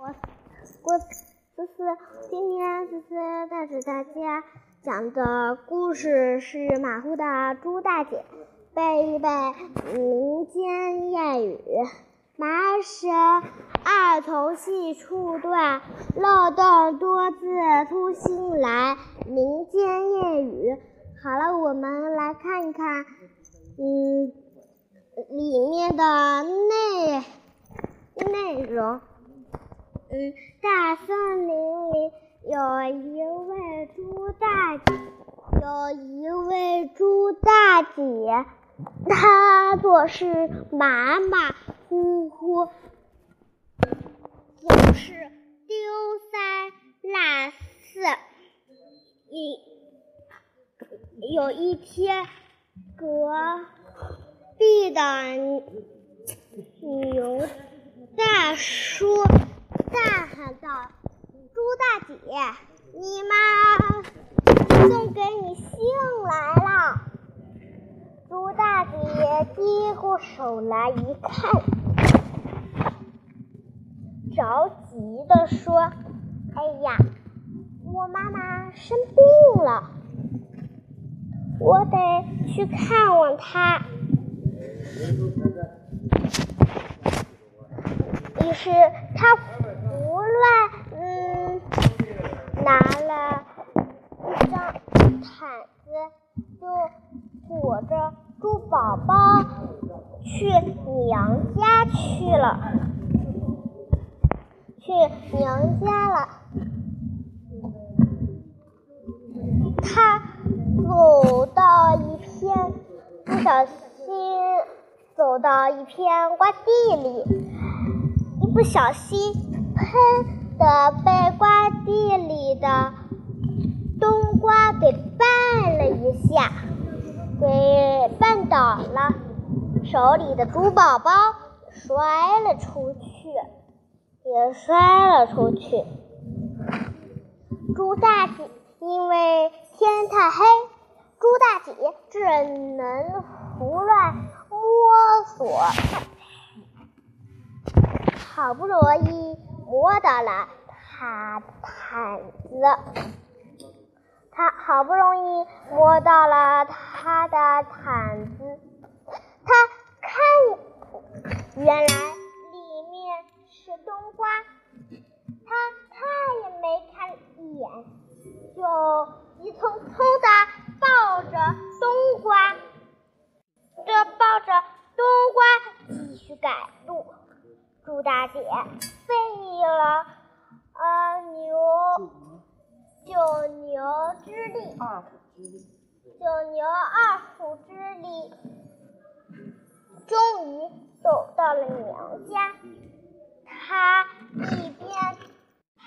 我我思思，今天思思带着大家讲的故事是《马虎的猪大姐》，背一背民间谚语：马儿神，二头细处断，漏洞多自粗心来。民间谚语。好了，我们来看一看，嗯，里面的内内容。嗯，大森林里有一位猪大，有一位猪大姐，她做事马马虎虎，总是丢三落四。一有一天，隔壁的牛大叔。大：“姐，你妈送给你信来了。”猪大姐接过手来一看，着急的说：“哎呀，我妈妈生病了，我得去看望她。”于是他。拿了一张毯子，就裹着猪宝宝去娘家去了。去娘家了，他走到一片，不小心走到一片瓜地里，一不小心喷。的被瓜地里的冬瓜给绊了一下，给绊倒了，手里的猪宝宝摔了出去，也摔了出去。猪大姐因为天太黑，猪大姐只能胡乱摸索，好不容易。摸到了他毯子，他好不容易摸到了他的毯子，他看，原来里面是冬瓜，他看也没看一眼，就急匆匆的抱着冬瓜，这抱着冬瓜继续赶路。猪大姐费了呃牛九牛之力，九牛二虎之力，终于走到了娘家。她一边拍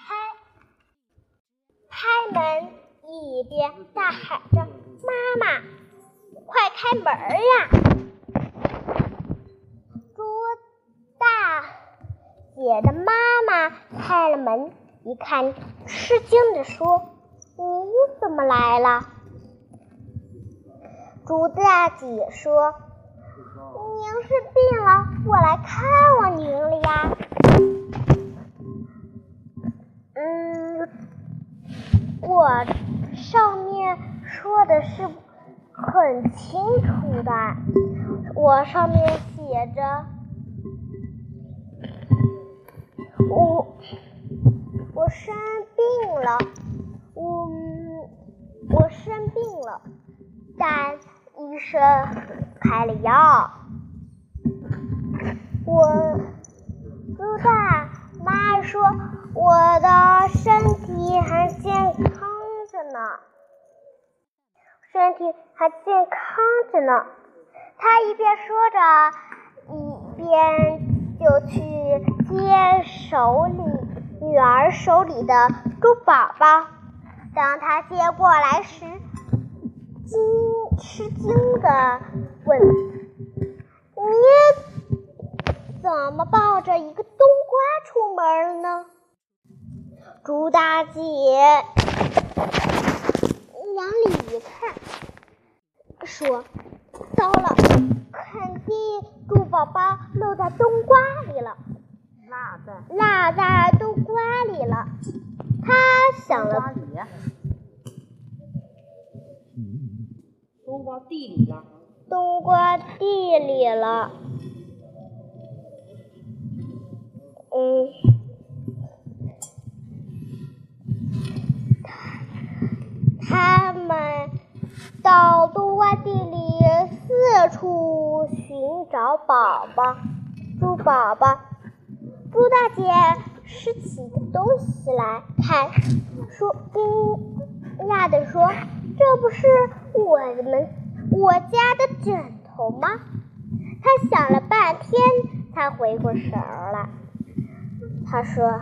拍门，一边大喊着：“妈妈，快开门呀！”姐的妈妈开了门，一看，吃惊的说：“你怎么来了？”猪大姐说：“您是病了，我来看望您了呀。”嗯，我上面说的是很清楚的，我上面写着。我我生病了，我我生病了，但医生开了药。我猪大妈说我的身体还健康着呢，身体还健康着呢。他一边说着，一边就去。接手里女儿手里的猪宝宝，当他接过来时，惊吃惊的问：“你怎么抱着一个冬瓜出门呢？”猪大姐往里一看，说：“糟了，肯定猪宝宝漏在冬瓜。”在冬瓜里了。他想了，冬瓜地里了。冬瓜地里了。嗯，他们到冬瓜地里四处寻找宝宝，猪宝宝。猪大姐拾起东西来看，说惊讶的说：“这不是我们我家的枕头吗？”她想了半天，才回过神儿来。她说：“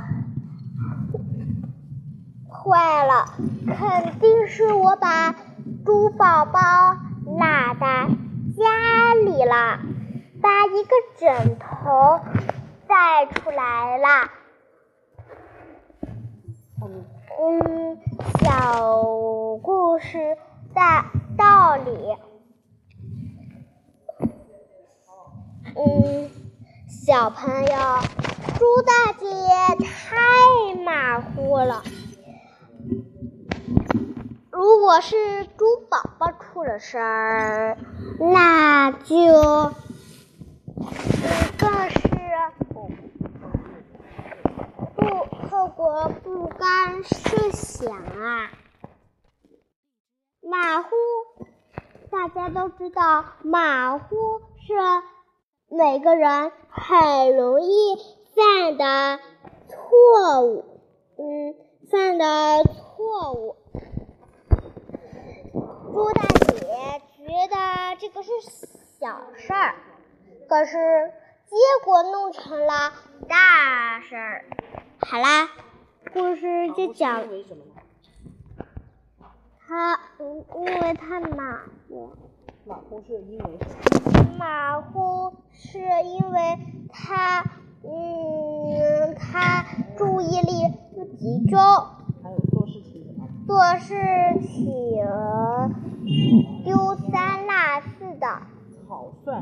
坏了，肯定是我把猪宝宝落在家里了，把一个枕头带出来了。”嗯，小故事大道理。嗯，小朋友，猪大姐太马虎了。如果是猪宝宝出了事儿，那就更我不敢设想啊！马虎，大家都知道，马虎是每个人很容易犯的错误，嗯，犯的错误。猪大姐觉得这个是小事儿，可是结果弄成了大事儿。好啦，故事就讲？他，嗯，因为他马虎，马虎是因为什么？马虎是因为他，嗯，他注意力不集中，还有做事情？做事情丢三落四的，草率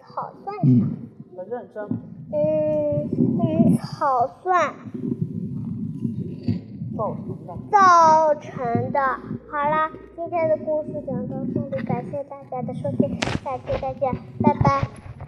草算啥？和认真。嗯嗯，草算造成的。好了，今天的故事讲到这里，感谢大家的收听，下期再见，拜拜。